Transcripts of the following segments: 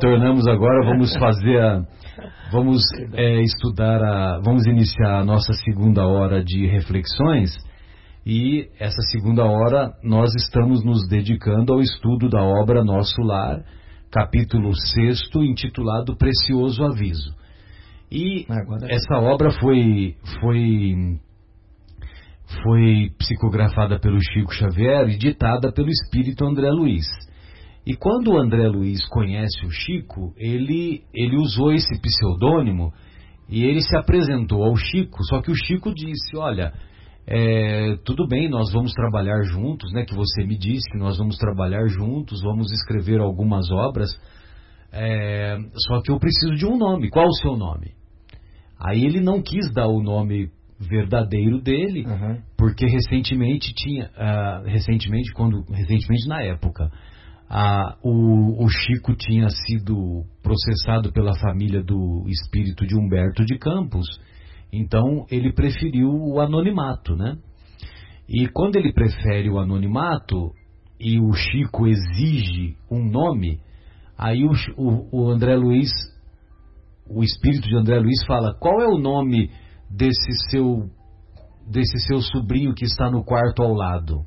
retornamos agora, vamos fazer a, vamos é, estudar a, vamos iniciar a nossa segunda hora de reflexões e essa segunda hora nós estamos nos dedicando ao estudo da obra Nosso Lar, capítulo 6, intitulado Precioso Aviso. E essa obra foi foi foi psicografada pelo Chico Xavier e ditada pelo espírito André Luiz. E quando o André Luiz conhece o Chico, ele, ele usou esse pseudônimo e ele se apresentou ao Chico, só que o Chico disse, olha, é, tudo bem, nós vamos trabalhar juntos, né? Que você me disse que nós vamos trabalhar juntos, vamos escrever algumas obras. É, só que eu preciso de um nome. Qual o seu nome? Aí ele não quis dar o nome verdadeiro dele, uhum. porque recentemente tinha, uh, recentemente quando, recentemente na época, uh, o, o, Chico tinha sido processado pela família do espírito de Humberto de Campos, então ele preferiu o anonimato, né? E quando ele prefere o anonimato e o Chico exige um nome, aí o, o, o André Luiz, o espírito de André Luiz fala: qual é o nome desse seu desse seu sobrinho que está no quarto ao lado.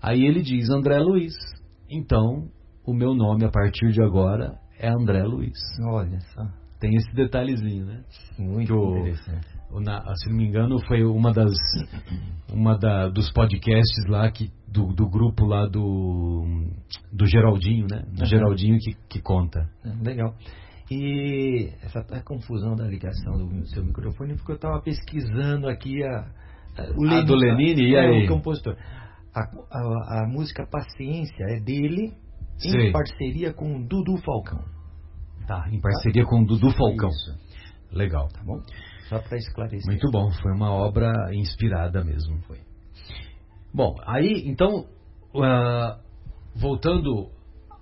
Aí ele diz André Luiz. Então, o meu nome a partir de agora é André Luiz. Olha só. Tem esse detalhezinho, né? Muito o, interessante. O, na, se não me engano, foi uma das uma da, dos podcasts lá que do, do grupo lá do do Geraldinho, né? Do uhum. Geraldinho que, que conta. Legal. E essa a confusão da ligação do seu microfone, porque eu estava pesquisando aqui a, a, o a do Lenine, e é, aí? o compositor. A, a, a, música Paciência é dele Sei. em parceria com Dudu Falcão. Tá, em parceria tá? com Dudu Falcão. Isso. Legal. Tá bom? Só para esclarecer. Muito bom, foi uma obra inspirada mesmo, foi. Bom, aí, então, uh, voltando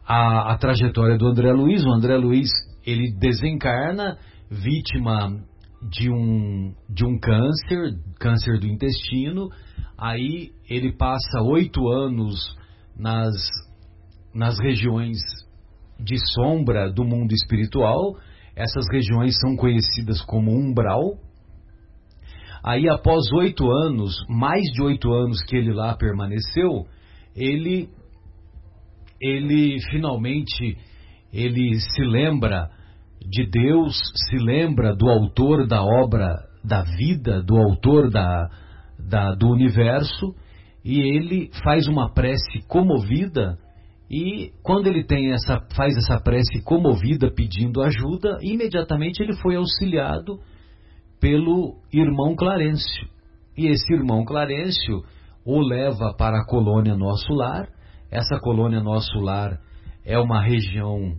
à, à trajetória do André Luiz, o André Luiz ele desencarna vítima de um, de um câncer, câncer do intestino. Aí ele passa oito anos nas, nas regiões de sombra do mundo espiritual. Essas regiões são conhecidas como umbral. Aí, após oito anos, mais de oito anos que ele lá permaneceu, ele, ele finalmente ele se lembra de Deus, se lembra do autor da obra da vida, do autor da, da, do universo, e ele faz uma prece comovida. E quando ele tem essa, faz essa prece comovida pedindo ajuda, imediatamente ele foi auxiliado pelo irmão Clarencio. E esse irmão Clarencio o leva para a colônia Nosso Lar. Essa colônia Nosso Lar é uma região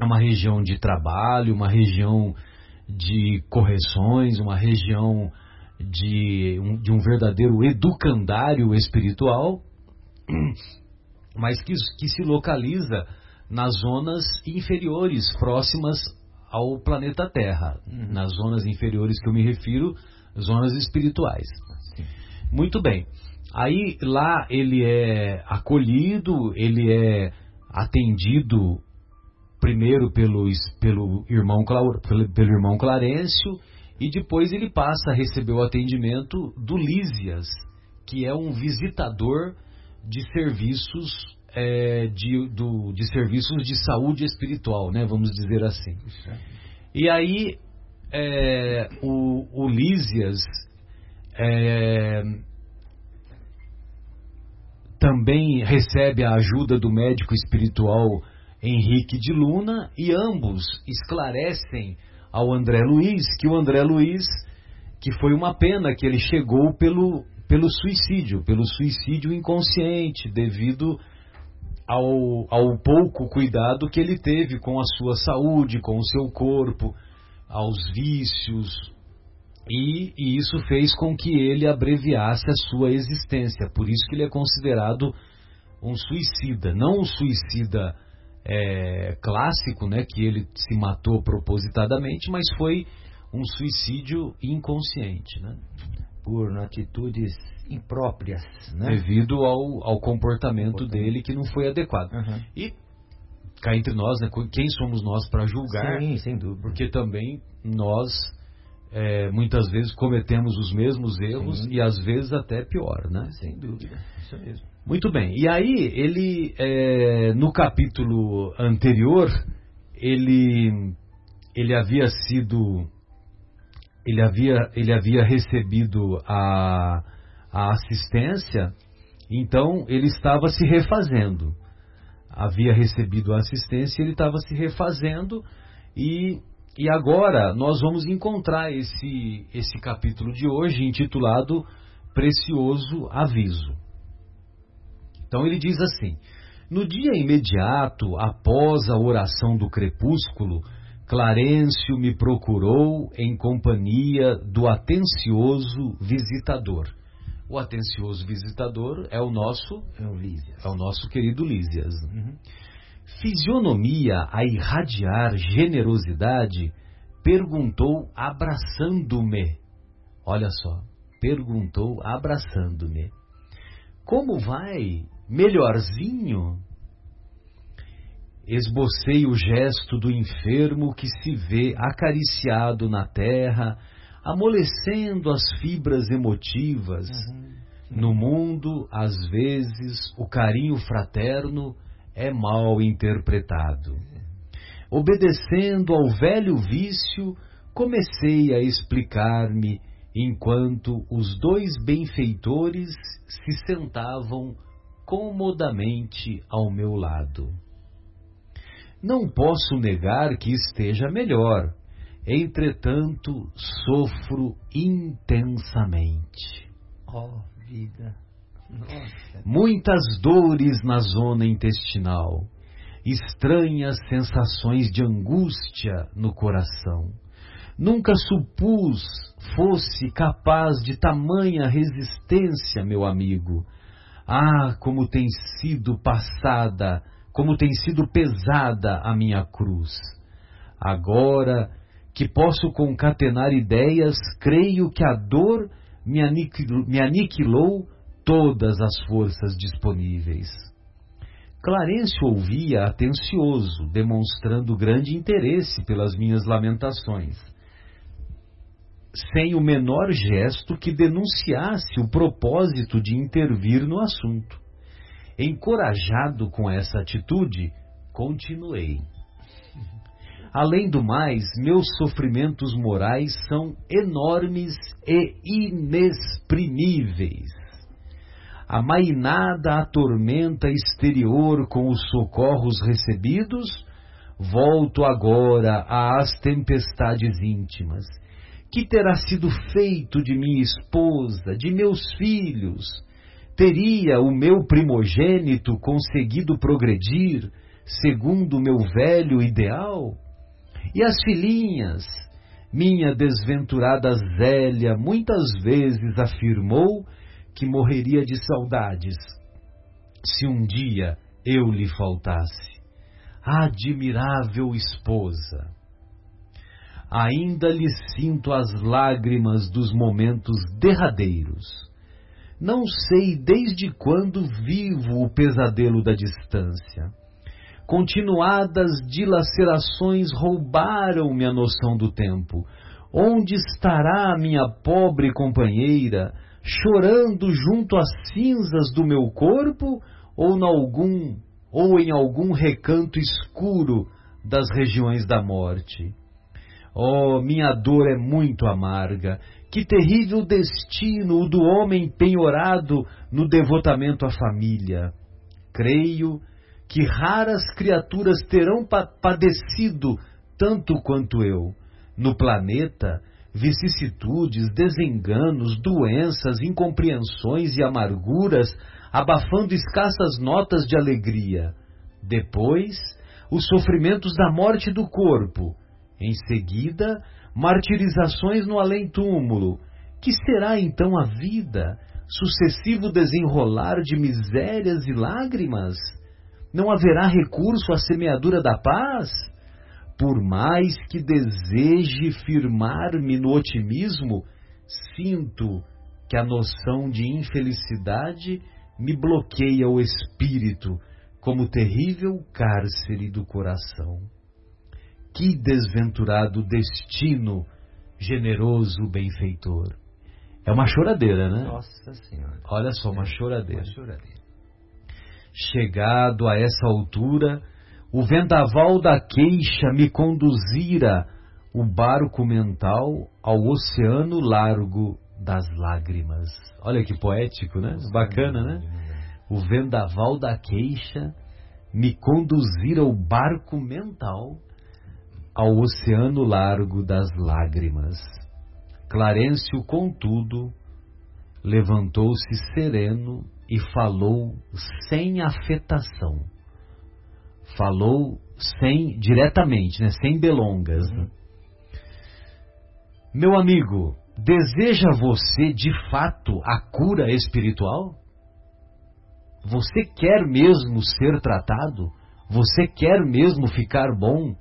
é uma região de trabalho, uma região de correções, uma região de um, de um verdadeiro educandário espiritual, mas que, que se localiza nas zonas inferiores, próximas ao planeta Terra, uhum. nas zonas inferiores que eu me refiro, zonas espirituais. Muito bem. Aí lá ele é acolhido, ele é atendido primeiro pelo, pelo, irmão, pelo, pelo irmão Clarencio e depois ele passa a receber o atendimento do Lísias, que é um visitador de serviços é, de, do, de serviços de saúde espiritual, né, vamos dizer assim. E aí é, o, o Lísias é, também recebe a ajuda do médico espiritual Henrique de Luna e ambos esclarecem ao André Luiz que o André Luiz que foi uma pena que ele chegou pelo, pelo suicídio, pelo suicídio inconsciente, devido ao, ao pouco cuidado que ele teve com a sua saúde, com o seu corpo, aos vícios, e, e isso fez com que ele abreviasse a sua existência. Por isso que ele é considerado um suicida, não um suicida é, clássico, né, que ele se matou propositadamente, mas foi um suicídio inconsciente, né? Por atitudes impróprias, né? Devido ao, ao comportamento, comportamento. dele que não foi adequado. Uhum. E cá entre nós, né? Quem somos nós para julgar? Sim, sem dúvida. Porque também nós é, muitas vezes cometemos os mesmos erros Sim. e às vezes até pior, né? Sem dúvida, isso mesmo. Muito bem. E aí ele, é, no capítulo anterior, ele ele havia sido ele havia ele havia recebido a, a assistência, então ele estava se refazendo. Havia recebido a assistência, ele estava se refazendo e e agora nós vamos encontrar esse, esse capítulo de hoje intitulado Precioso Aviso. Então ele diz assim: No dia imediato após a oração do crepúsculo, Clarencio me procurou em companhia do atencioso visitador. O atencioso visitador é o nosso é o, Lísias. É o nosso querido Lísias. Uhum fisionomia a irradiar generosidade, perguntou abraçando-me. Olha só, perguntou abraçando-me. Como vai? Melhorzinho? Esbocei o gesto do enfermo que se vê acariciado na terra, amolecendo as fibras emotivas. Uhum. No mundo, às vezes, o carinho fraterno é mal interpretado. Obedecendo ao velho vício, comecei a explicar-me enquanto os dois benfeitores se sentavam comodamente ao meu lado. Não posso negar que esteja melhor, entretanto sofro intensamente. Oh, vida! Muitas dores na zona intestinal, estranhas sensações de angústia no coração. Nunca supus fosse capaz de tamanha resistência, meu amigo. Ah, como tem sido passada, como tem sido pesada a minha cruz. Agora que posso concatenar ideias, creio que a dor me aniquilou, me aniquilou todas as forças disponíveis. Clarencio ouvia atencioso, demonstrando grande interesse pelas minhas lamentações, sem o menor gesto que denunciasse o propósito de intervir no assunto. Encorajado com essa atitude, continuei. Além do mais, meus sofrimentos morais são enormes e inexprimíveis a tormenta exterior com os socorros recebidos, volto agora às tempestades íntimas. Que terá sido feito de minha esposa, de meus filhos? Teria o meu primogênito conseguido progredir segundo o meu velho ideal? E as filhinhas? Minha desventurada Zélia muitas vezes afirmou que morreria de saudades se um dia eu lhe faltasse. Admirável esposa! Ainda lhe sinto as lágrimas dos momentos derradeiros. Não sei desde quando vivo o pesadelo da distância. Continuadas dilacerações roubaram-me a noção do tempo. Onde estará minha pobre companheira? chorando junto às cinzas do meu corpo ou, algum, ou em algum recanto escuro das regiões da morte. Oh, minha dor é muito amarga. Que terrível destino o do homem penhorado no devotamento à família. Creio que raras criaturas terão padecido tanto quanto eu. No planeta, vicissitudes, desenganos, doenças, incompreensões e amarguras, abafando escassas notas de alegria. Depois, os sofrimentos da morte do corpo. Em seguida, martirizações no além-túmulo. Que será então a vida? Sucessivo desenrolar de misérias e lágrimas? Não haverá recurso à semeadura da paz? por mais que deseje firmar-me no otimismo, sinto que a noção de infelicidade me bloqueia o espírito, como terrível cárcere do coração. Que desventurado destino, generoso benfeitor. É uma choradeira, né? Nossa Senhora. Olha só, uma choradeira. Uma choradeira. Chegado a essa altura, o vendaval da queixa me conduzira o barco mental ao oceano largo das lágrimas. Olha que poético, né? Bacana, né? O vendaval da queixa me conduzira o barco mental ao oceano largo das lágrimas. Clarencio, contudo, levantou-se sereno e falou sem afetação. Falou sem diretamente, né, sem delongas. Né? Meu amigo, deseja você de fato a cura espiritual? Você quer mesmo ser tratado? Você quer mesmo ficar bom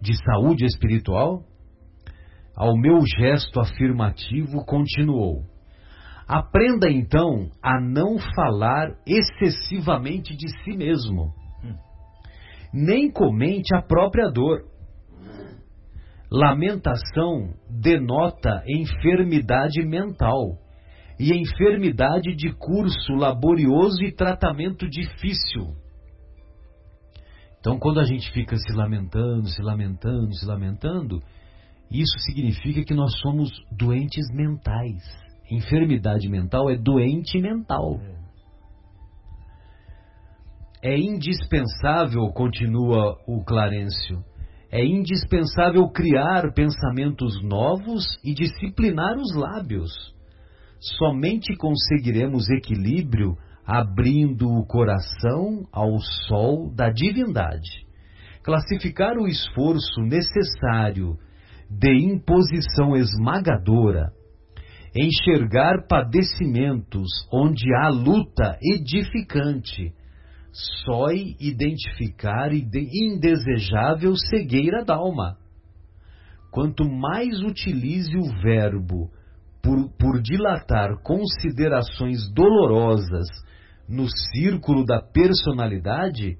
de saúde espiritual? Ao meu gesto afirmativo, continuou: Aprenda então a não falar excessivamente de si mesmo, nem comente a própria dor. Lamentação denota enfermidade mental e enfermidade de curso laborioso e tratamento difícil. Então, quando a gente fica se lamentando, se lamentando, se lamentando, isso significa que nós somos doentes mentais. Enfermidade mental é doente mental. É indispensável, continua o Clarencio, é indispensável criar pensamentos novos e disciplinar os lábios. Somente conseguiremos equilíbrio abrindo o coração ao sol da divindade. Classificar o esforço necessário de imposição esmagadora, enxergar padecimentos onde há luta edificante, só identificar indesejável cegueira da alma. Quanto mais utilize o verbo por, por dilatar considerações dolorosas no círculo da personalidade,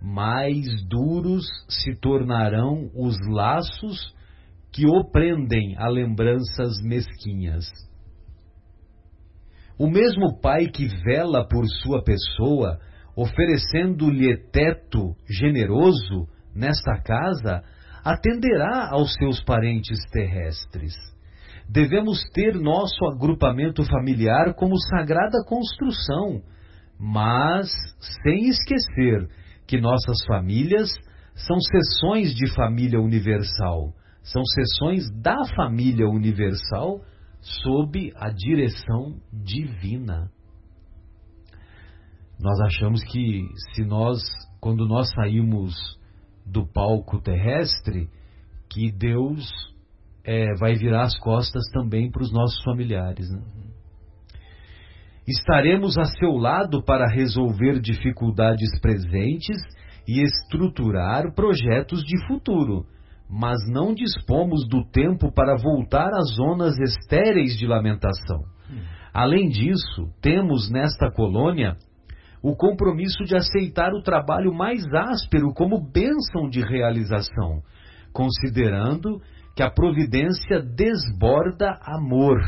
mais duros se tornarão os laços que o prendem a lembranças mesquinhas. O mesmo pai que vela por sua pessoa, oferecendo-lhe teto generoso nesta casa, atenderá aos seus parentes terrestres. Devemos ter nosso agrupamento familiar como sagrada construção, mas sem esquecer que nossas famílias são seções de família universal, são seções da família universal sob a direção divina. Nós achamos que se nós, quando nós saímos do palco terrestre, que Deus é, vai virar as costas também para os nossos familiares. Né? Estaremos a seu lado para resolver dificuldades presentes e estruturar projetos de futuro, mas não dispomos do tempo para voltar às zonas estéreis de lamentação. Além disso, temos nesta colônia o compromisso de aceitar o trabalho mais áspero como bênção de realização, considerando que a providência desborda amor,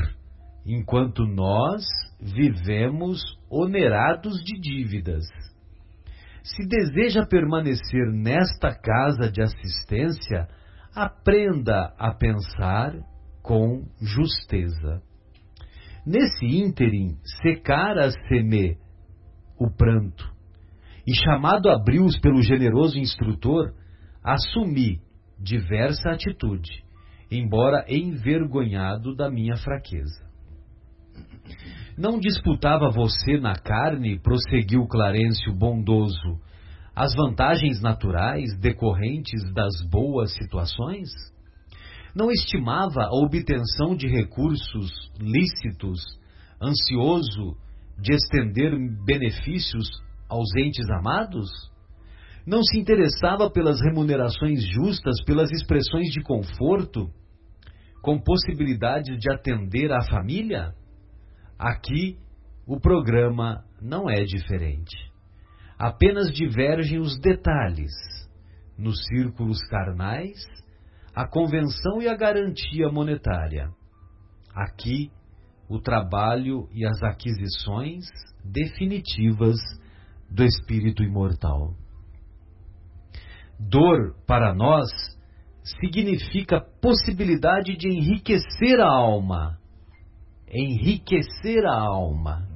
enquanto nós vivemos onerados de dívidas. Se deseja permanecer nesta casa de assistência, aprenda a pensar com justeza. Nesse ínterim, secara-se-me o pranto, e chamado a brios pelo generoso instrutor, assumi diversa atitude embora envergonhado da minha fraqueza. Não disputava você na carne, prosseguiu Clarencio bondoso, as vantagens naturais decorrentes das boas situações? Não estimava a obtenção de recursos lícitos, ansioso de estender benefícios aos entes amados? Não se interessava pelas remunerações justas, pelas expressões de conforto, com possibilidade de atender a família? Aqui o programa não é diferente. Apenas divergem os detalhes. Nos círculos carnais, a convenção e a garantia monetária. Aqui, o trabalho e as aquisições definitivas do espírito imortal. Dor, para nós, significa possibilidade de enriquecer a alma. Enriquecer a alma.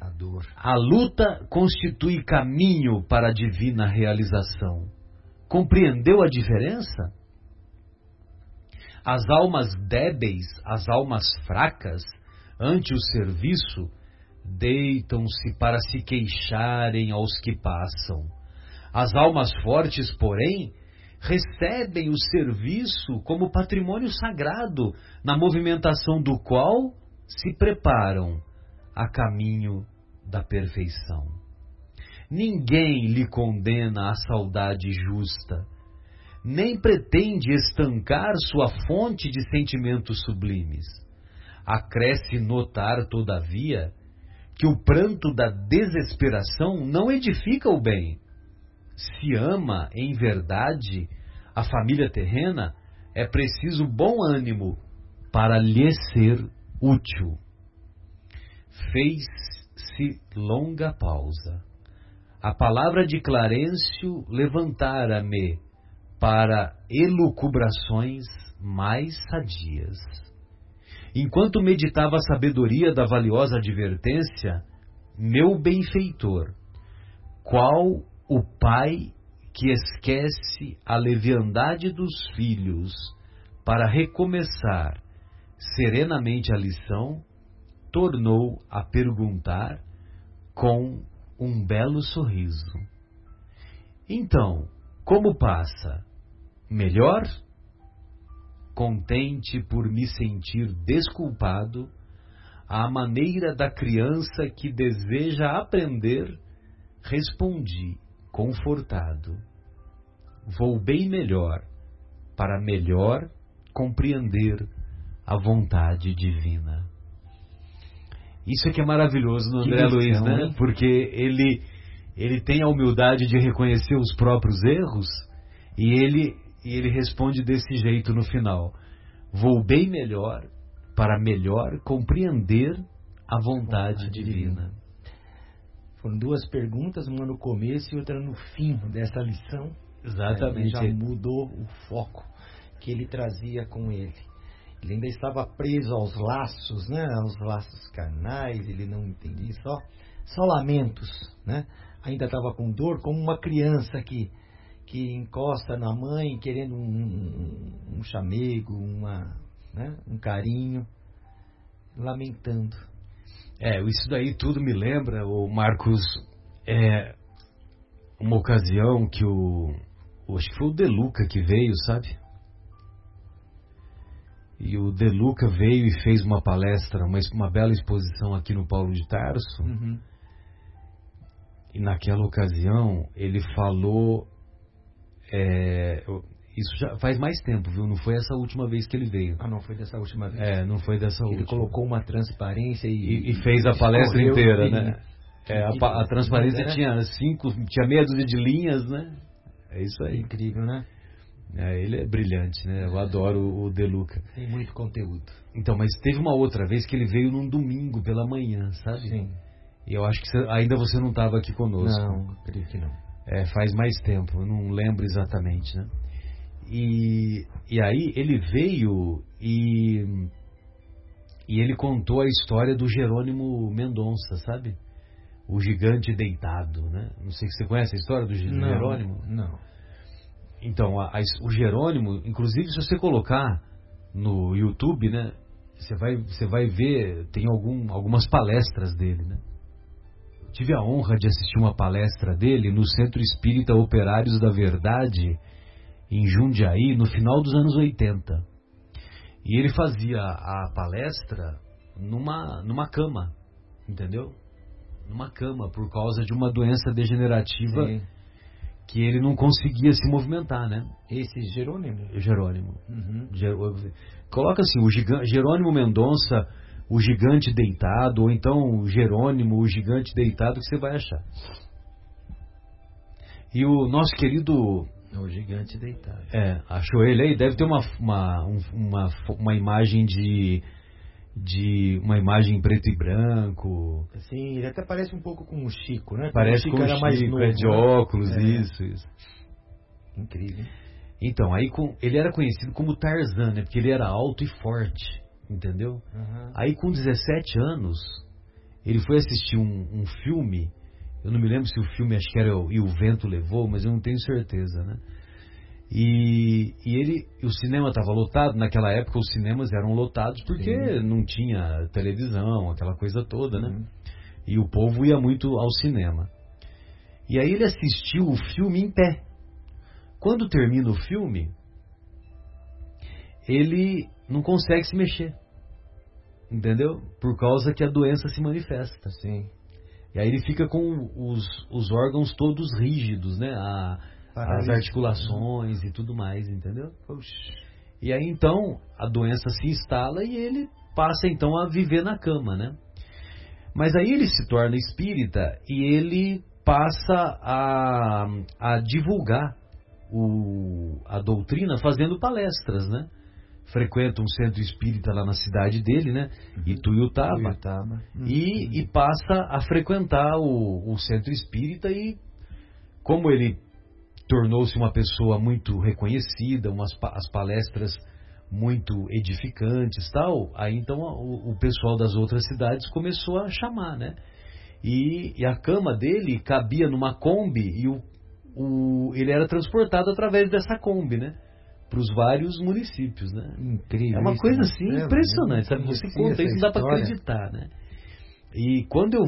A dor. A luta constitui caminho para a divina realização. Compreendeu a diferença? As almas débeis, as almas fracas, ante o serviço, deitam-se para se queixarem aos que passam. As almas fortes, porém, recebem o serviço como patrimônio sagrado, na movimentação do qual se preparam a caminho da perfeição. Ninguém lhe condena a saudade justa, nem pretende estancar sua fonte de sentimentos sublimes. Acresce notar, todavia, que o pranto da desesperação não edifica o bem. Se ama em verdade a família terrena, é preciso bom ânimo para lhe ser útil. Fez-se longa pausa. A palavra de Clarencio levantara-me para elucubrações mais sadias. Enquanto meditava a sabedoria da valiosa advertência, meu benfeitor, qual o pai que esquece a leviandade dos filhos para recomeçar serenamente a lição, tornou a perguntar com um belo sorriso. Então, como passa? Melhor? Contente por me sentir desculpado, à maneira da criança que deseja aprender, respondi, confortado: Vou bem melhor, para melhor compreender a vontade divina. Isso é que é maravilhoso no André Luiz, né? Hein? Porque ele, ele tem a humildade de reconhecer os próprios erros e ele, e ele responde desse jeito no final: Vou bem melhor para melhor compreender a vontade, vontade divina. divina. Foram duas perguntas, uma no começo e outra no fim dessa lição. Exatamente. já mudou o foco que ele trazia com ele. Ele ainda estava preso aos laços, né? Aos laços carnais, ele não entendia só, só lamentos, né? Ainda estava com dor, como uma criança que, que encosta na mãe querendo um, um, um chamego, uma, né? um carinho, lamentando. É, isso daí tudo me lembra, o Marcos, é, uma ocasião que o, acho que foi o Deluca que veio, sabe? E o Deluca veio e fez uma palestra, uma, uma bela exposição aqui no Paulo de Tarso. Uhum. E naquela ocasião ele falou. É, isso já faz mais tempo, viu? Não foi essa última vez que ele veio. Ah, não foi dessa última vez. É, não foi dessa ele última. Ele colocou uma transparência e, e, e fez a palestra inteira, e, né? É, a, a, transparência né? tinha cinco, tinha meia dúzia de linhas, né? É isso aí. Incrível, né? É, ele é brilhante, né? Eu adoro o Deluca. Tem muito conteúdo. Então, mas teve uma outra vez que ele veio num domingo pela manhã, sabe? Sim. E eu acho que você, ainda você não estava aqui conosco. Não, creio que não. É, faz mais tempo, eu não lembro exatamente, né? E, e aí ele veio e, e ele contou a história do Jerônimo Mendonça, sabe? O gigante deitado, né? Não sei se você conhece a história do, não, Jerônimo. Não. Então, a, a, o Jerônimo, inclusive se você colocar no YouTube, né? Você vai, você vai ver, tem algum, algumas palestras dele, né? tive a honra de assistir uma palestra dele no Centro Espírita Operários da Verdade, em Jundiaí, no final dos anos 80. E ele fazia a palestra numa, numa cama, entendeu? Numa cama, por causa de uma doença degenerativa Sim. que ele não conseguia se movimentar, né? Esse Jerônimo? Jerônimo. Uhum. Coloca assim, o Jerônimo Mendonça, o gigante deitado, ou então o Jerônimo, o gigante deitado, que você vai achar. E o nosso querido. O gigante deitado. É, achou ele aí? Deve ter uma, uma, um- uma, uma imagem de. de. uma imagem em preto e branco. Assim, ele até parece um pouco com o Chico, né? Parece o Chico com o era mais Chico, novo. é de né? óculos, É. isso, isso. Incrível. Então, aí com, ele era conhecido como Tarzan, né? Porque ele era alto e forte, entendeu? Aham. Aí com 17 anos, ele foi assistir um, um filme. Eu não me lembro se o filme, acho que era o, E o Vento Levou, mas eu não tenho certeza, né? E, e ele, o cinema estava lotado. Naquela época, os cinemas eram lotados porque Sim. não tinha televisão, aquela coisa toda, né? Uhum. E o povo ia muito ao cinema. E aí ele assistiu o filme em pé. Quando termina o filme, ele não consegue se mexer. Entendeu? Por causa que a doença se manifesta. Sim. E aí ele fica com os, os órgãos todos rígidos, né? A- as articulações e tudo mais, entendeu? E aí então a doença se instala e ele passa então a viver na cama, né? Mas aí ele se torna espírita e ele passa a, a divulgar o, a doutrina fazendo palestras, né? Frequenta um centro espírita lá na cidade dele, né? Ituiutaba. Tuiutaba. E, e passa a frequentar o, o centro espírita e como ele tornou-se uma pessoa muito reconhecida, umas, as palestras muito edificantes tal, aí então o, o pessoal das outras cidades começou a chamar, né? E, e a cama dele cabia numa Kombi e o, o, ele era transportado através dessa Kombi, né? Para os vários municípios, né? Incrível. É uma isso, coisa assim É, impressionante, sabe? Você conta isso, não dá para acreditar, né? E quando eu,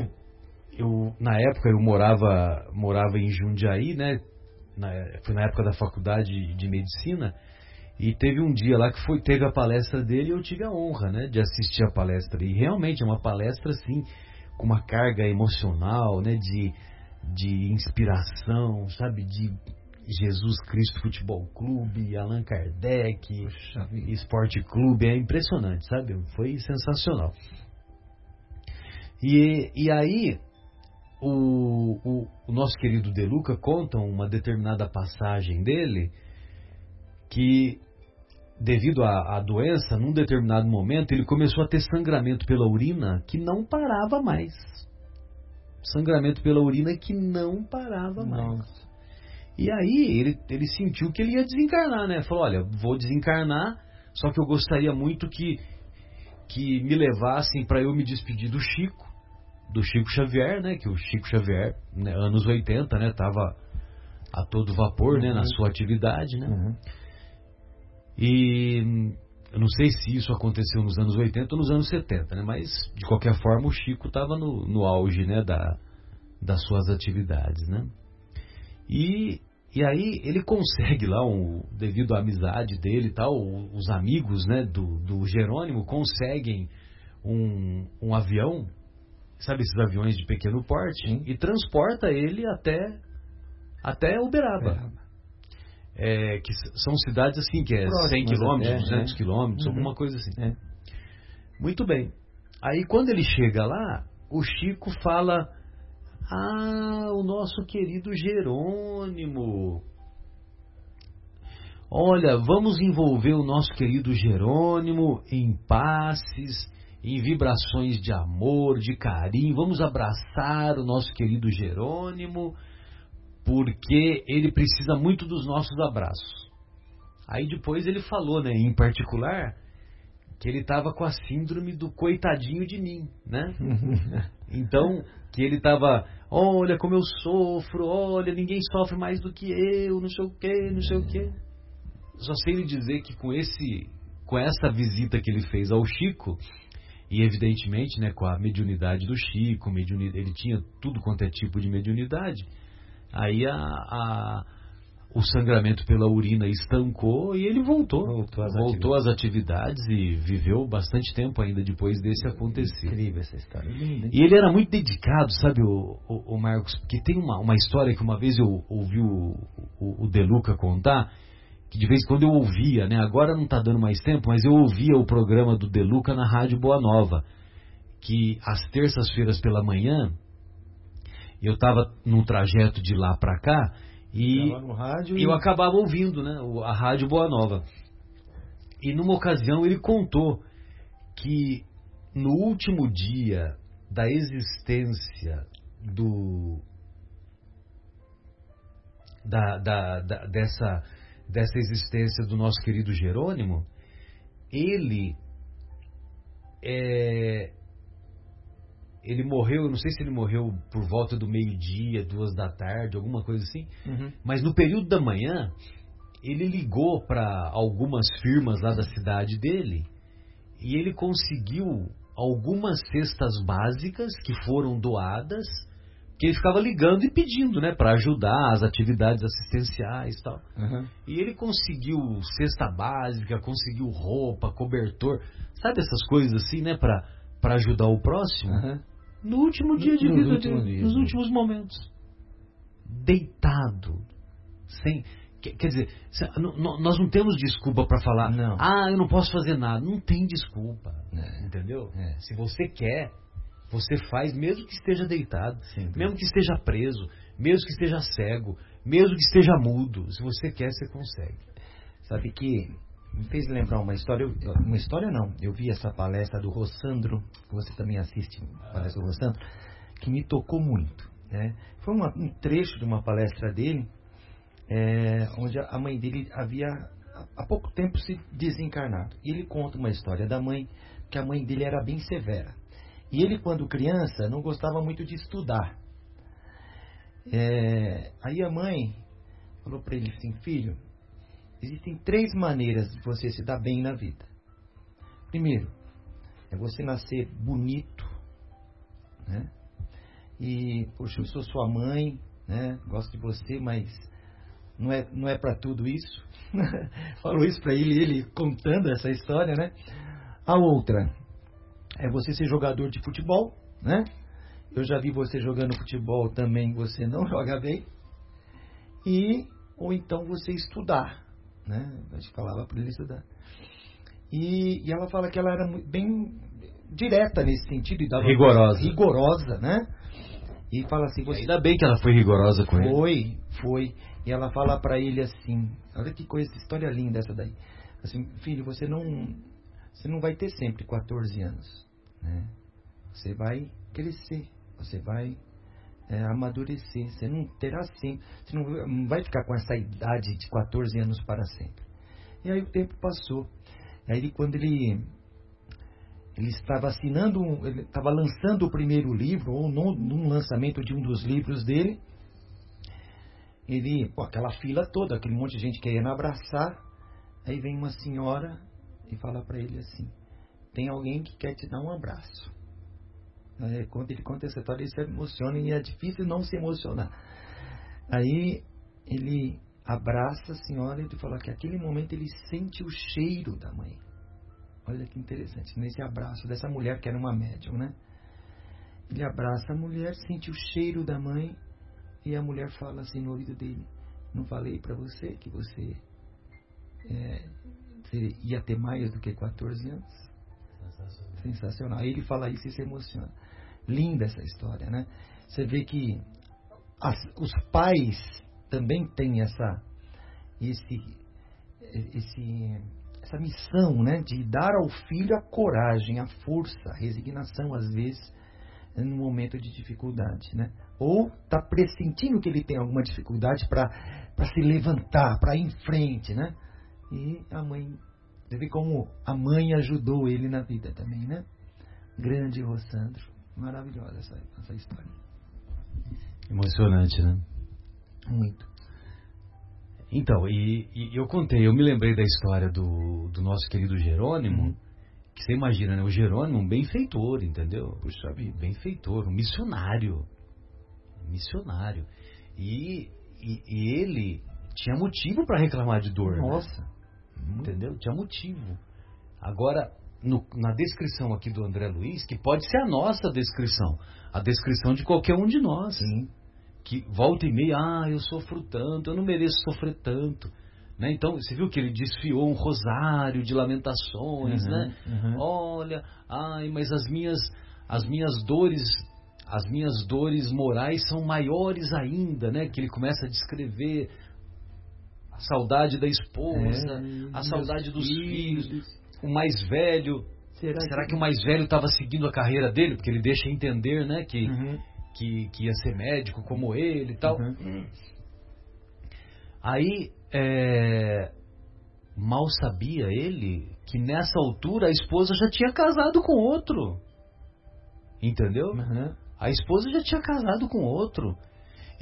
eu na época eu morava morava em Jundiaí, né? Na, foi na época da faculdade de medicina e teve um dia lá que foi teve a palestra dele e eu tive a honra, né, de assistir a palestra e realmente é uma palestra assim com uma carga emocional, né, de de inspiração, sabe, de Jesus Cristo Futebol Clube, Allan Kardec, Puxa. Esporte Clube, é impressionante, sabe? Foi sensacional. E, e aí, o, o, o nosso querido De Luca conta uma determinada passagem dele que, devido à, à doença, num determinado momento, ele começou a ter sangramento pela urina que não parava mais. Sangramento pela urina que não parava mais. E aí ele, ele sentiu que ele ia desencarnar, né? Falou, olha, vou desencarnar, só que eu gostaria muito que, que me levassem para eu me despedir do Chico, do Chico Xavier, né? Que o Chico Xavier, né, anos 80, né? Tava a todo vapor, né? Na Uhum. sua atividade, né? Uhum. E eu não sei se isso aconteceu nos anos 80 ou nos anos 70, né? Mas, de qualquer forma, o Chico estava no, no auge, né? Da, das suas atividades, né? E, e aí ele consegue lá, um, devido à amizade dele e tal, os amigos, né? Do, do Jerônimo conseguem um, um avião, sabe esses aviões de pequeno porte, Sim. e transporta ele até, até Uberaba Beraba. é, que são cidades assim, que é 100 Próximas quilômetros, até, 200 né? quilômetros, Uhum. alguma coisa assim. É. Muito bem. Aí quando ele chega lá, o Chico fala: Ah, o nosso querido Jerônimo. Olha, vamos envolver o nosso querido Jerônimo em passes, em vibrações de amor, de carinho. Vamos abraçar o nosso querido Jerônimo, porque ele precisa muito dos nossos abraços. Aí depois ele falou, né, em particular, que ele estava com a síndrome do coitadinho de mim, né? Então, que ele estava, olha como eu sofro, olha, ninguém sofre mais do que eu, não sei o que, não sei o que. Só sei lhe dizer que com esse, com essa visita que ele fez ao Chico, e evidentemente, né, com a mediunidade do Chico, mediuni- ele tinha tudo quanto é tipo de mediunidade, aí a, a- o sangramento pela urina estancou e ele voltou. Voltou às voltou às atividades e viveu bastante tempo ainda depois desse acontecer. Incrível essa história. Hein? E ele era muito dedicado, sabe, o, o, o Marcos? Porque tem uma, uma história que uma vez eu ouvi o, o, o Deluca contar, que de vez em quando eu ouvia, né? Agora não está dando mais tempo, mas eu ouvia o programa do Deluca na Rádio Boa Nova, que às terças-feiras pela manhã, eu estava num trajeto de lá para cá, E rádio e eu acabava ouvindo, né? A Rádio Boa Nova. E numa ocasião ele contou que no último dia da existência do da, da, da- dessa dessa existência do nosso querido Jerônimo, ele é, ele morreu, eu não sei se ele morreu por volta do meio-dia, duas da tarde, alguma coisa assim, Uhum. mas no período da manhã, ele ligou para algumas firmas lá da cidade dele e ele conseguiu algumas cestas básicas que foram doadas, que ele ficava ligando e pedindo, né, para ajudar as atividades assistenciais e tal. Uhum. E ele conseguiu cesta básica, conseguiu roupa, cobertor, sabe essas coisas assim, né, para para ajudar o próximo. Uhum. No último dia de vida dele, nos né? últimos momentos. Deitado. Sem. que- Quer dizer, nós não temos desculpa para falar, Não. ah, eu não posso fazer nada. Não tem desculpa. É. Entendeu? É. Se você quer, você faz, mesmo que esteja deitado, Sempre. mesmo que esteja preso, mesmo que esteja cego, mesmo que esteja mudo. Se você quer, você consegue. Sabe que me fez lembrar uma história, uma história não, eu vi essa palestra do Rossandro, que você também assiste, a palestra do Rossandro, que me tocou muito. Né? Foi uma- um trecho de uma palestra dele, é, onde a mãe dele havia há pouco tempo se desencarnado. E ele conta uma história da mãe, que a mãe dele era bem severa. E ele, quando criança, não gostava muito de estudar. É, aí a mãe falou para ele assim, filho, existem três maneiras de você se dar bem na vida. Primeiro, é você nascer bonito, né? E, poxa, eu sou sua mãe, né? Gosto de você, mas não é, não é para tudo isso. Falou isso para ele, ele contando essa história, né? A outra é você ser jogador de futebol, né? Eu já vi você jogando futebol também, você não joga bem. E ou então você estudar, né? A gente falava para ele estudar. E, e ela fala que ela era bem direta nesse sentido e dava Rigorosa. rigorosa, né? E fala assim, você Ainda bem que ela foi rigorosa com ele. foi, foi. E ela fala pra ele assim, olha que coisa, história linda essa daí. Assim, filho, você não, você não vai ter sempre 14 anos, né? Você vai crescer, você vai é, amadurecer, você não terá sempre, você não, vai ficar com essa idade de 14 anos para sempre. E aí o tempo passou. Aí quando ele ele estava assinando, ele estava lançando o primeiro livro, ou no, num lançamento de um dos livros dele, ele, pô, aquela fila toda, aquele monte de gente querendo abraçar, aí vem uma senhora e fala para ele assim, tem alguém que quer te dar um abraço. Aí, quando ele conta essa história, ele se emociona e é difícil não se emocionar. Aí ele abraça a senhora e ele fala que naquele momento ele sente o cheiro da mãe. Olha que interessante, nesse abraço dessa mulher que era uma médium, né? Ele abraça a mulher, sente o cheiro da mãe e a mulher fala assim no ouvido dele: Não falei para você que você, é, você ia ter mais do que 14 anos? Sensacional. Aí ele fala isso e se emociona. Linda essa história, né? Você vê que as- os pais também têm essa, esse, esse, essa missão, né? De dar ao filho a coragem, a força, a resignação, às vezes, num momento de dificuldade, né? Ou está pressentindo que ele tem alguma dificuldade para se levantar, para ir em frente, né? E a mãe, você vê como a mãe ajudou ele na vida também, né? Grande Rossandro. Maravilhosa essa, essa história. Emocionante, né? Muito. Então, e, e eu contei, eu me lembrei da história do, do nosso querido Jerônimo, Uhum. que você imagina, né? O Jerônimo, um benfeitor, entendeu? Puxa vida. benfeitor, um missionário. Missionário. E, e, e ele tinha motivo para reclamar de dor. né? Nossa. Entendeu? Tinha motivo. Agora, no- na descrição aqui do André Luiz, que pode ser a nossa descrição, a descrição de qualquer um de nós, Sim. que volta e meia, ah, eu sofro tanto, eu não mereço sofrer tanto. Né? Então, você viu que ele desfiou um rosário de lamentações, Uhum, né? uhum. Olha, ai, mas as minhas, as minhas dores, as minhas dores morais são maiores ainda, né? Que ele começa a descrever a saudade da esposa, É, a saudade dos filhos. filhos, o mais velho. Será, Será que o mais velho estava seguindo a carreira dele? Porque ele deixa entender, né, que, Uhum. que, que ia ser médico como ele e tal. Uhum. Aí, é, mal sabia ele que nessa altura a esposa já tinha casado com outro. Entendeu? Uhum. A esposa já tinha casado com outro.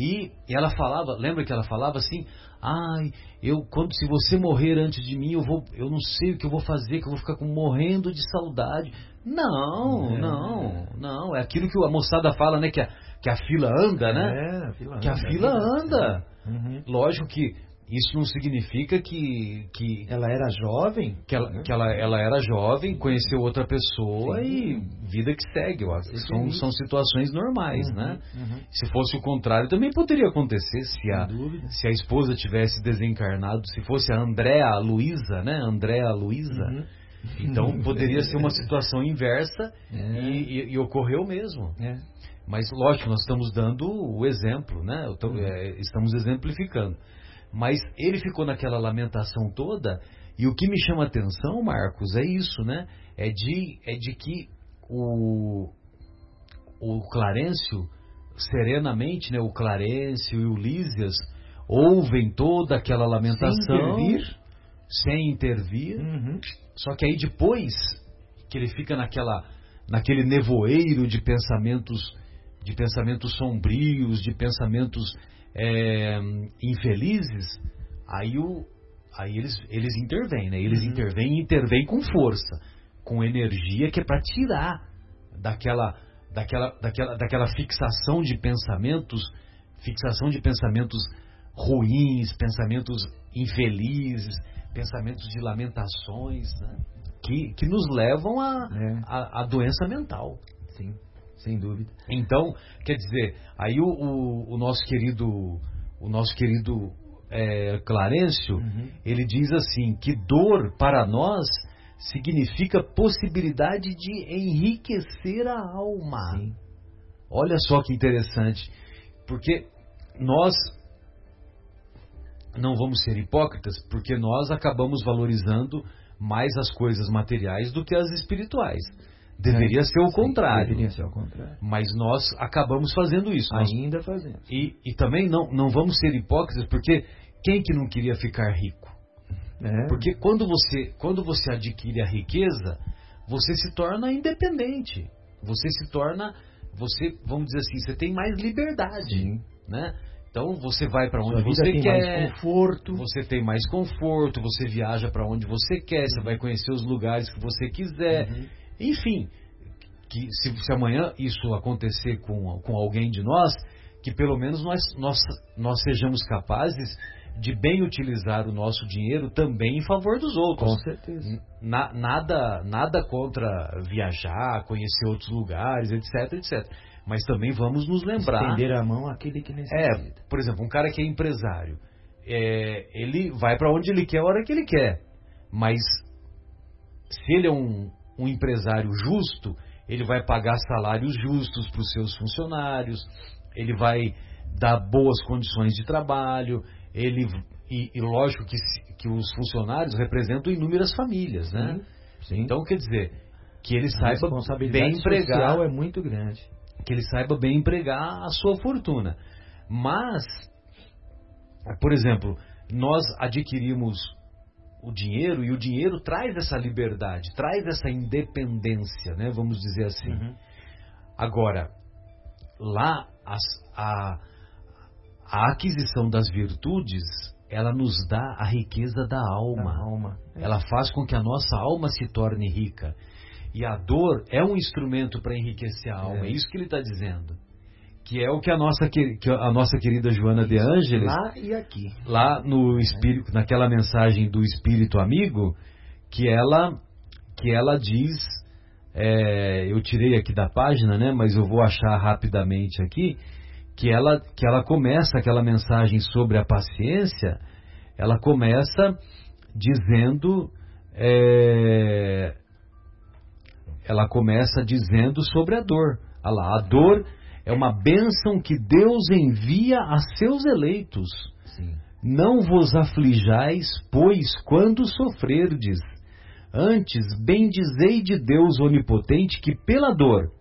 E ela falava, lembra que ela falava assim: "Ai, eu quando se você morrer antes de mim, eu vou, eu não sei o que eu vou fazer, que eu vou ficar com, morrendo de saudade". Não, É. não, não, é aquilo que a moçada fala, né, que a, que a fila anda, né? É, a fila Que a anda, fila anda. Uhum. Lógico que isso não significa que que Ela era jovem? que ela, né? que ela, ela era jovem, conheceu outra pessoa Sim. e vida que segue. eu acho. São, são situações normais, Uhum, né? uhum. Se fosse o contrário, também poderia acontecer se a, se a esposa tivesse desencarnado, se fosse a Andréa Luísa, né? Andréa Luísa. Uhum. Então poderia ser uma situação inversa É. e, e- e ocorreu mesmo. É. Mas lógico, nós estamos dando o exemplo, né? Tô- Uhum. é, estamos exemplificando. Mas ele ficou naquela lamentação toda, e o que me chama a atenção, Marcos, é isso, né? É de, é de que o, o Clarencio, serenamente, né? O Clarencio e o Lísias ouvem toda aquela lamentação Sem intervir. sem intervir. Uhum. Só que aí depois que ele fica naquela, naquele nevoeiro de pensamentos, de pensamentos sombrios, de pensamentos é, infelizes, aí, o, aí eles, eles intervêm, né? Eles Uhum. intervêm e intervêm com força, com energia que é para tirar daquela, daquela, daquela, daquela fixação de pensamentos, fixação de pensamentos ruins, pensamentos infelizes, pensamentos de lamentações, né? que, que nos levam à É. a, a, doença mental. Sim, sem dúvida. Então, quer dizer, aí o, o, o nosso querido, o nosso querido é, Clarencio, Uhum. ele diz assim que dor para nós significa possibilidade de enriquecer a alma. Sim. Olha só que interessante, porque nós não vamos ser hipócritas, porque nós acabamos valorizando mais as coisas materiais do que as espirituais. Deveria ser o contrário. Deveria ser o contrário. Mas nós acabamos fazendo isso. Nós- Ainda fazemos. e, e também não, não vamos ser hipócritas, porque quem que não queria ficar rico? É. Porque quando você, quando você adquire a riqueza, você se torna independente. Você se torna, você, vamos dizer assim, você tem mais liberdade, Sim. né? Então você vai para onde você tem quer, mais conforto. você tem mais conforto, você viaja para onde você quer, você vai conhecer os lugares que você quiser. Uhum. Enfim, que se, se amanhã isso acontecer com, com alguém de nós, que pelo menos nós, nós, nós sejamos capazes de bem utilizar o nosso dinheiro também em favor dos outros. Com certeza. Na- nada, nada contra viajar, conhecer outros lugares, etc, etc. Mas também vamos nos lembrar. Estender a mão àquele que necessita. É, por exemplo, um cara que é empresário, é, ele vai para onde ele quer a hora que ele quer. Mas se ele é um, um empresário justo, ele vai pagar salários justos para os seus funcionários, ele vai dar boas condições de trabalho, ele e, e lógico que, que os funcionários representam inúmeras famílias, né? Sim. Então quer dizer que ele a saiba bem empregar é muito grande. que ele saiba bem empregar a sua fortuna. Mas, por exemplo, nós adquirimos o dinheiro e o dinheiro traz essa liberdade, traz essa independência, né? Vamos dizer assim. Uhum. Agora, lá as- a, a aquisição das virtudes, ela nos dá a riqueza da alma. Da alma. É. Ela faz com que a nossa alma se torne rica. E a dor é um instrumento para enriquecer a alma. É. É. isso que ele está dizendo. Que é o que a nossa, que a nossa querida Joana de Ângeles, Lá e aqui. lá no espírito, naquela mensagem do Espírito Amigo, que ela, que ela diz, é, eu tirei aqui da página, né, mas eu vou achar rapidamente aqui, que ela, que ela começa aquela mensagem sobre a paciência, ela começa dizendo, é, ela começa dizendo sobre a dor. Olha lá, a dor é uma bênção que Deus envia a seus eleitos. Sim. Não vos aflijais, pois, quando sofrerdes. Antes, bendizei de Deus onipotente que, pela dor,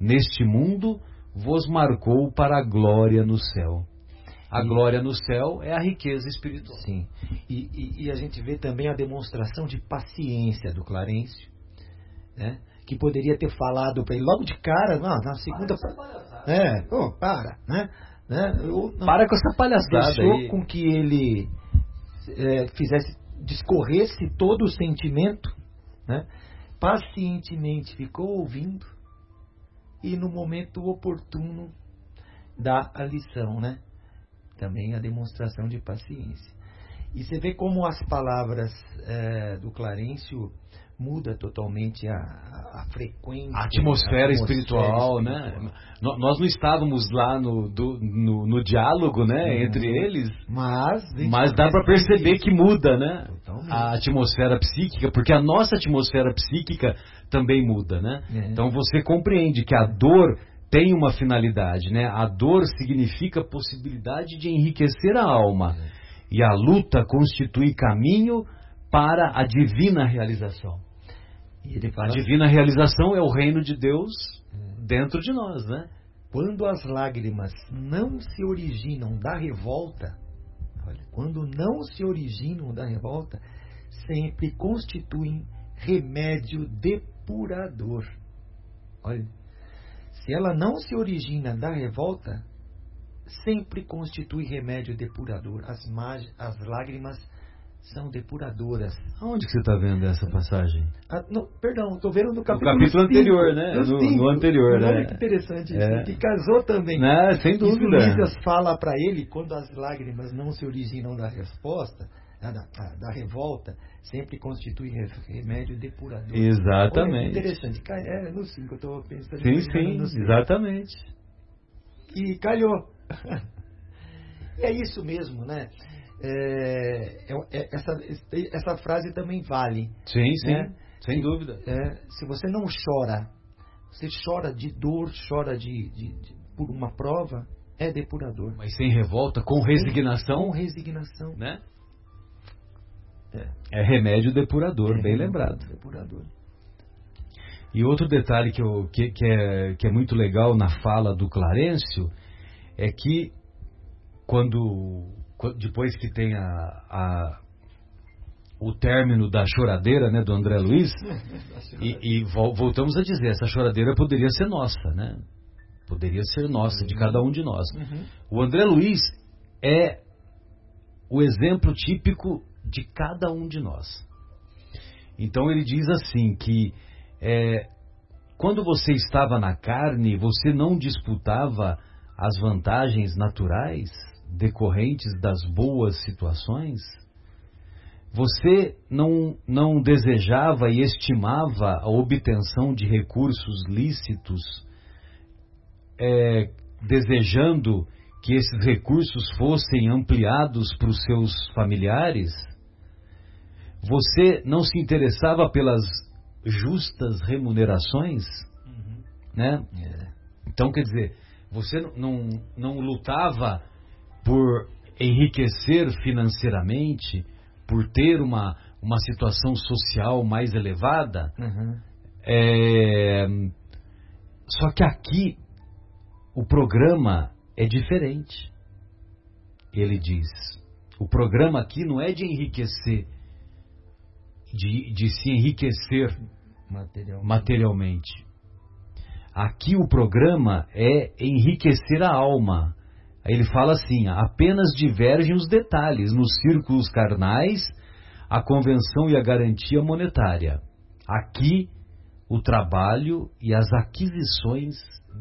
neste mundo, vos marcou para a glória no céu. A E- glória no céu é a riqueza espiritual. Sim. E, e- e a gente vê também a demonstração de paciência do Clarencio, né? que poderia ter falado para ele logo de cara, não, na segunda. É, pô, para, né? né? Eu- Para com essa palhaçada deixou aí. com que ele é, fizesse, discorresse todo o sentimento, né? pacientemente ficou ouvindo e no momento oportuno dá a lição, né? Também a demonstração de paciência. E você vê como as palavras é, do Clarencio muda totalmente a, a, frequência, A atmosfera a espiritual, espiritual. né? Nós não estávamos lá no, do- no, no diálogo, né, entre eles, Mas, mas dá para percebe perceber isso. que muda, né? Totalmente. A atmosfera psíquica, porque a nossa atmosfera psíquica também muda, né? É. Então você compreende que a dor tem uma finalidade, né? A dor significa possibilidade de enriquecer a alma. E a luta constitui caminho para a divina realização. Ele A fala divina realização é o reino de Deus dentro de nós, né? Quando as lágrimas não se originam da revolta, olha, quando não se originam da revolta, sempre constituem remédio depurador. Olha, se ela não se origina da revolta, sempre constitui remédio depurador. As, as lágrimas são depuradoras. Aonde que você está vendo essa passagem? Ah, não, perdão, estou vendo no capítulo, capítulo anterior, né? no No- anterior, né? Olha que interessante isso, É. que casou também. Né? Sem Isso dúvida. Lísias fala para ele, quando as lágrimas não se originam da resposta, da, da- da revolta, sempre constitui re- remédio depurador. Olha, Exatamente. que interessante. É, no 5 eu estou pensando. Sim, sim, cinco. exatamente. E calhou. é isso mesmo, né? É, é- é- essa, essa frase também vale. Sim, sim, né? sem dúvida. É, se você não chora, você chora de dor, chora de, de- de- por uma prova, é depurador. Mas sem revolta, com Com resignação, resignação. né? É. É remédio depurador, É bem lembrado. Depurador. E outro detalhe que, eu, que, que é, que é muito legal na fala do Clarencio é que quando, qu- depois que tem a, a- o término da choradeira né, do André Luiz, e, e vol- voltamos a dizer, essa choradeira poderia ser nossa, né? Poderia ser nossa, de cada um de nós. Uhum. O André Luiz é o exemplo típico de cada um de nós. Então ele diz assim que é, quando você estava na carne, você não disputava as vantagens naturais decorrentes das boas situações? Você não, não desejava e estimava a obtenção de recursos lícitos, é, desejando que esses recursos fossem ampliados para os seus familiares? Você não se interessava pelas justas remunerações, Uhum. né? É. Então, quer dizer, você não, não, não lutava por enriquecer financeiramente, por ter uma, uma situação social mais elevada. Uhum. É, Só que aqui o programa é diferente. Ele diz: o programa aqui não é de enriquecer, de, de se enriquecer Material. materialmente. Aqui o programa é enriquecer a alma. Ele fala assim: apenas divergem os detalhes nos círculos carnais, a convenção e a garantia monetária. Aqui o trabalho e as aquisições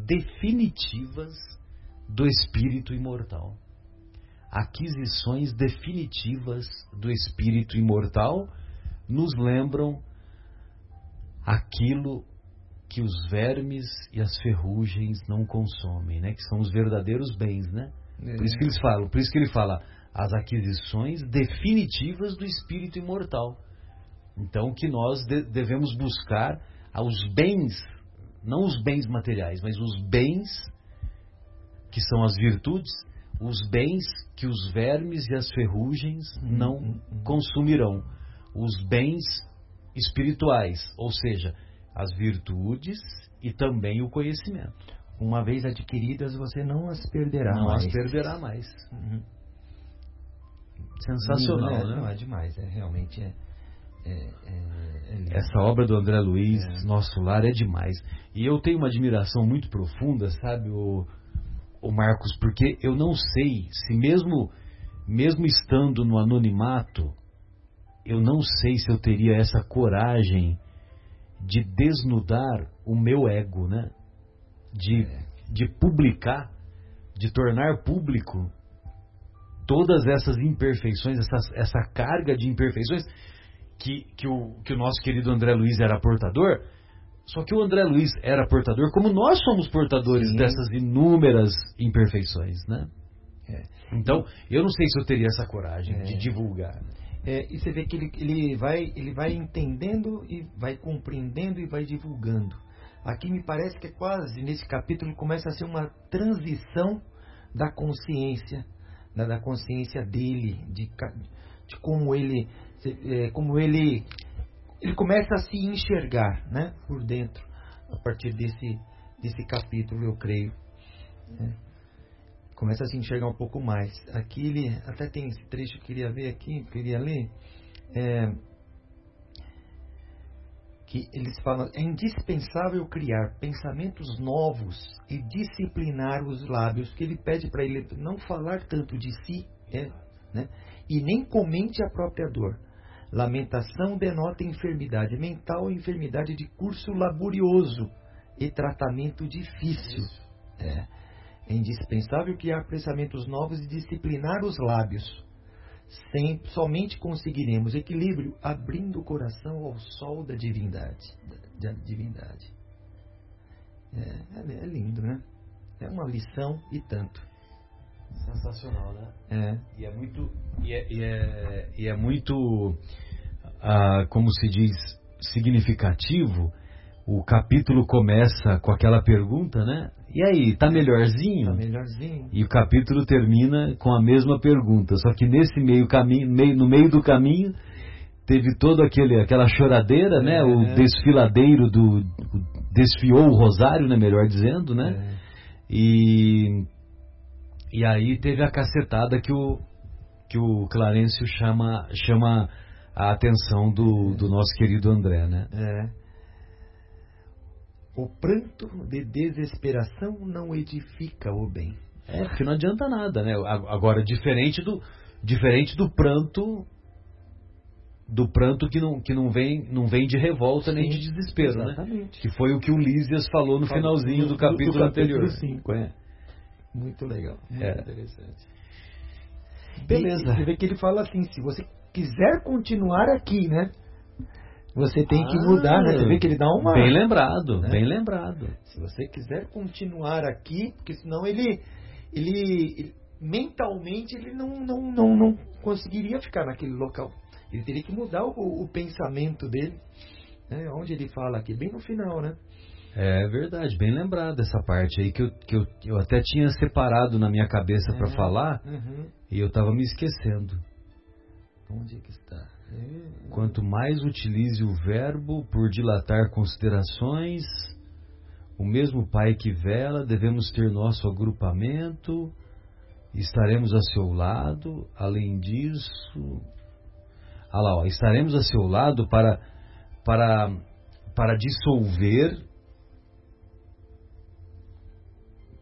definitivas do espírito imortal. Aquisições definitivas do espírito imortal nos lembram aquilo que os vermes e as ferrugens não consomem, né? Que são os verdadeiros bens, né? Por isso que eles falam, por isso que ele fala as aquisições definitivas do espírito imortal. Então que nós de- devemos buscar os bens, não os bens materiais, mas os bens que são as virtudes, os bens que os vermes e as ferrugens não Hum, hum. consumirão. Os bens espirituais, ou seja, as virtudes e também o conhecimento. Uma vez adquiridas, você não as perderá não mais. as perderá mais. Uhum. Sensacional, Lindo, né? Não, é demais, é realmente é, é, é- é lindo. Essa obra do André Luiz, É. Nosso Lar, é demais. E eu tenho uma admiração muito profunda, sabe, o, o Marcos, porque eu não sei se mesmo, mesmo estando no anonimato, eu não sei se eu teria essa coragem de desnudar o meu ego, né? De, É. de publicar, de tornar público todas essas imperfeições, essa, essa carga de imperfeições que, que, o, que o nosso querido André Luiz era portador. Só que o André Luiz era portador, como nós somos portadores Sim. dessas inúmeras imperfeições, né? É. Então, eu não sei se eu teria essa coragem É. de divulgar. É, e você vê que ele, ele, vai, ele vai entendendo e vai compreendendo e vai divulgando. Aqui me parece que é quase, nesse capítulo, começa a ser uma transição da consciência, da, da consciência dele, de, de como ele, é, como ele, ele começa a se enxergar, né, por dentro, a partir desse, desse capítulo, eu creio. né. Começa a se enxergar um pouco mais. Aqui ele até tem esse trecho que eu queria ver aqui, queria ler. É, que eles falam, é indispensável criar pensamentos novos e disciplinar os lábios, que ele pede para ele não falar tanto de si, é, né, e nem comente a própria dor. Lamentação denota enfermidade mental, enfermidade de curso laborioso e tratamento difícil. É. É indispensável criar pensamentos novos e disciplinar os lábios. Sem, somente conseguiremos equilíbrio abrindo o coração ao sol da divindade. Da, da divindade. É, é, é lindo, né? É uma lição e tanto. Sensacional, né? É. E é muito. E é, e é, e é muito. ah, como se diz, significativo. O capítulo começa com aquela pergunta, né? E aí, tá melhorzinho? Tá melhorzinho. E o capítulo termina com a mesma pergunta, só que nesse meio caminho, meio, no meio do caminho, teve toda aquele, aquela choradeira, né? O É. desfiladeiro do desfiou o rosário, né? Melhor dizendo, né? É. E e aí teve a cacetada que o que o Clarencio chama chama a atenção do, do nosso querido André, né? É. O pranto de desesperação não edifica o bem. É, porque não adianta nada, né? Agora, diferente do, diferente do pranto, do pranto que não, que não vem, não vem de revolta nem de Sim, desespero, né? Exatamente. Que foi o que o Lísias falou no finalzinho do, capítulo anterior. 5, é. Muito legal. Muito É. interessante. Beleza. E, você vê que ele fala assim, se você quiser continuar aqui, né? Você tem que Ah, mudar, né? Você vê que ele dá uma... Bem lembrado, né? bem lembrado. Se você quiser continuar aqui, porque senão ele, ele, ele- mentalmente ele não, não, não, não conseguiria ficar naquele local. Ele teria que mudar o, o pensamento dele, né? Onde ele fala aqui, bem no final, né? É verdade, bem lembrado essa parte aí que eu, que eu, eu até tinha separado na minha cabeça para É. falar Uhum. e eu tava me esquecendo. Onde é que está? Quanto mais utilize o verbo por dilatar considerações, o mesmo Pai que vela, devemos ter nosso agrupamento, estaremos a seu lado, além disso. Ah lá, ó, estaremos a seu lado para, para, para dissolver,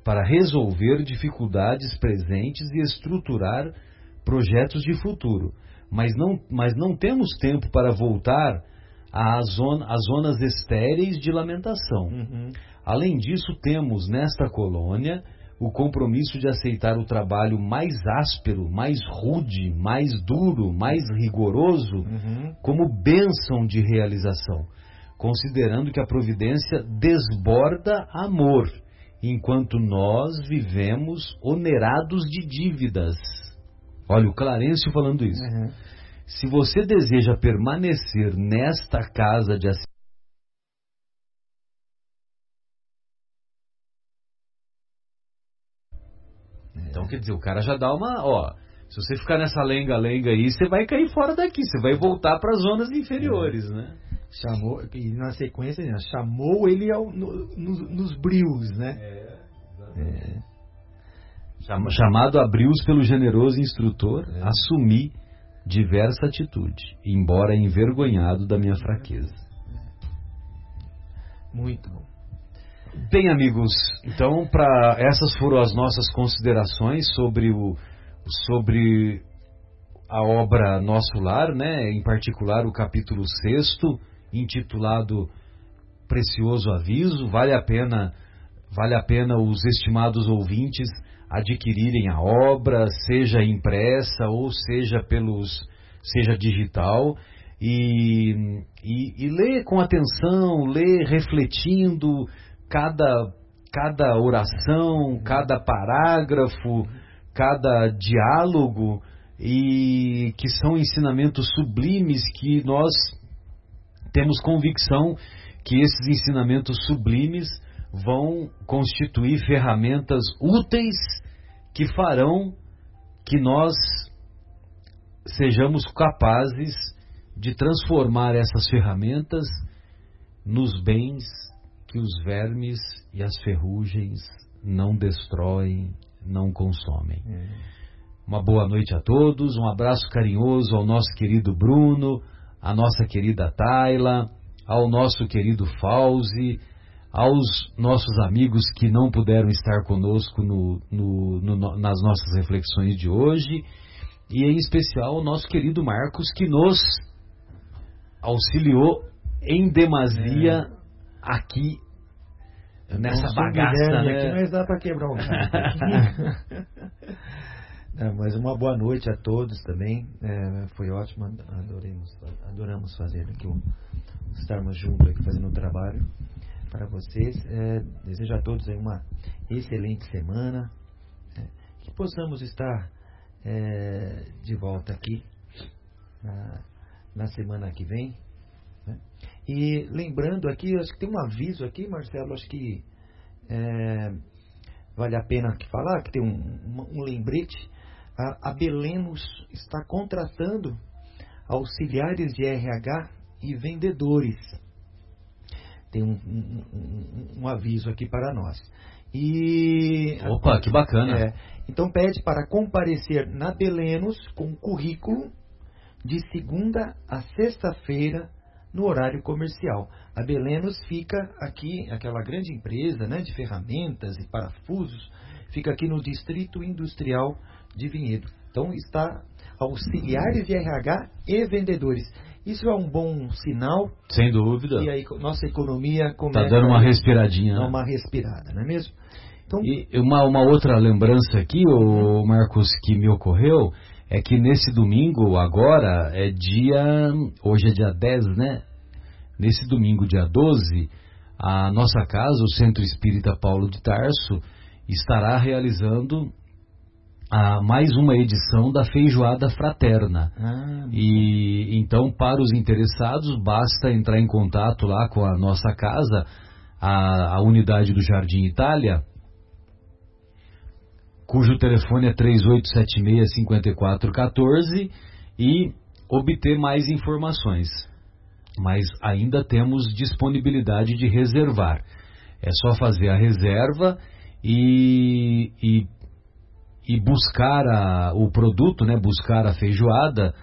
para resolver dificuldades presentes e estruturar projetos de futuro mas não, mas não temos tempo para voltar às, zona, às zonas estéreis de lamentação. Uhum. Além disso, temos nesta colônia o compromisso de aceitar o trabalho mais áspero, mais rude, mais duro, mais rigoroso Uhum. como bênção de realização, considerando que a providência desborda amor, enquanto nós vivemos onerados de dívidas. Olha, o Clarencio falando isso. Uhum. Se você deseja permanecer nesta casa de assi- Então, quer dizer, o cara já dá uma. Ó, se você ficar nessa lenga-lenga aí, você vai cair fora daqui, você vai voltar para as zonas inferiores, né? Chamou, e na sequência, né, chamou ele ao, no, nos, nos brios, né? É, é. Chamado a brios pelo generoso instrutor, é. assumi diversa atitude, embora envergonhado da minha fraqueza. Muito bom. Bem, amigos, então para essas foram as nossas considerações sobre o sobre a obra Nosso Lar, né? Em particular o capítulo 6 intitulado Precioso Aviso. Vale a pena vale a pena os estimados ouvintes adquirirem a obra, seja impressa ou seja pelos seja digital e, e, e ler com atenção, ler refletindo cada cada oração, cada parágrafo, cada diálogo e que são ensinamentos sublimes que nós temos convicção que esses ensinamentos sublimes vão constituir ferramentas úteis que farão que nós sejamos capazes de transformar essas ferramentas nos bens que os vermes e as ferrugens não destroem, não consomem. É. Uma boa noite a todos, um abraço carinhoso ao nosso querido Bruno, à nossa querida Tayla, ao nosso querido Fauzi, aos nossos amigos que não puderam estar conosco no, no, no, nas nossas reflexões de hoje, e em especial ao nosso querido Marcos, que nos auxiliou em demasia é. aqui nessa bagaça. Né? Aqui, mas dá para quebrar um É, mas uma boa noite a todos também. É, foi ótimo, adoremos, adoramos fazer aqui, estarmos juntos aqui fazendo o trabalho para vocês. É, desejo a todos uma excelente semana. É, que possamos estar é, de volta aqui na, na semana que vem. Né? E lembrando aqui, acho que tem um aviso aqui, Marcelo, acho que é, vale a pena falar, que tem um, um, um lembrete a, a Belenos está contratando auxiliares de RH e vendedores. Tem um, um, um aviso aqui para nós. E Opa, que bacana. É, então pede para comparecer na Belenos com currículo de segunda a sexta-feira no horário comercial. A Belenos fica aqui, aquela grande empresa né, de ferramentas e parafusos, fica aqui no Distrito Industrial de vinhedo. Então está auxiliares de RH e vendedores. Isso é um bom sinal. Sem dúvida. E aí nossa economia começa Está dando uma respiradinha. Né? Uma respirada, não é mesmo? Então, e uma, uma outra lembrança aqui, o Marcos, que me ocorreu, é que nesse domingo, agora, é dia. Hoje é dia 10, né? Nesse domingo, dia 12, a nossa casa, o Centro Espírita Paulo de Tarso, estará realizando a mais uma edição da Feijoada Fraterna. Ah, e então, para os interessados, basta entrar em contato lá com a nossa casa, a, a unidade do Jardim Itália, cujo telefone é 3876-5414 e obter mais informações. Mas ainda temos disponibilidade de reservar. É só fazer a reserva e, e e buscar a, o produto, né, buscar a feijoada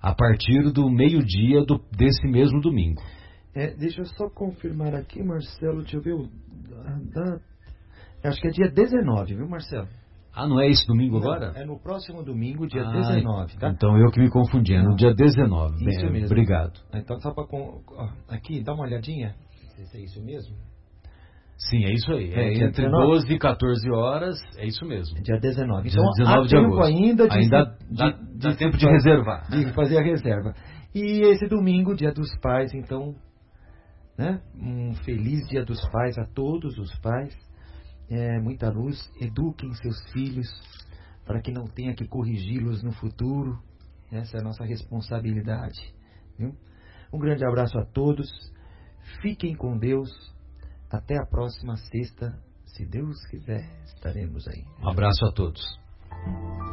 a partir do meio-dia desse mesmo domingo. É, deixa eu só confirmar aqui, Marcelo, deixa eu ver o. Da, acho que é dia 19, viu, Marcelo? Ah, não é esse domingo não, agora? É no próximo domingo, dia ah, 19, tá? Então eu que me confundi, é no dia 19. Isso Bem, mesmo. Obrigado. Então só para. Aqui, dá uma olhadinha. Se é isso mesmo. Sim, é isso aí. É, é entre 19. 12 e 14 horas, é isso mesmo. Dia 19. Então, Dia 19 há de tempo agosto. ainda de, ainda de, dá, de, dá tempo de reservar. De fazer a reserva. E esse domingo, dia dos pais, então, né? Um feliz dia dos pais a todos os pais. É, muita luz. Eduquem seus filhos para que não tenha que corrigi-los no futuro. Essa é a nossa responsabilidade. Viu? Um grande abraço a todos. Fiquem com Deus até a próxima sexta, se Deus quiser, estaremos aí. Um abraço a todos.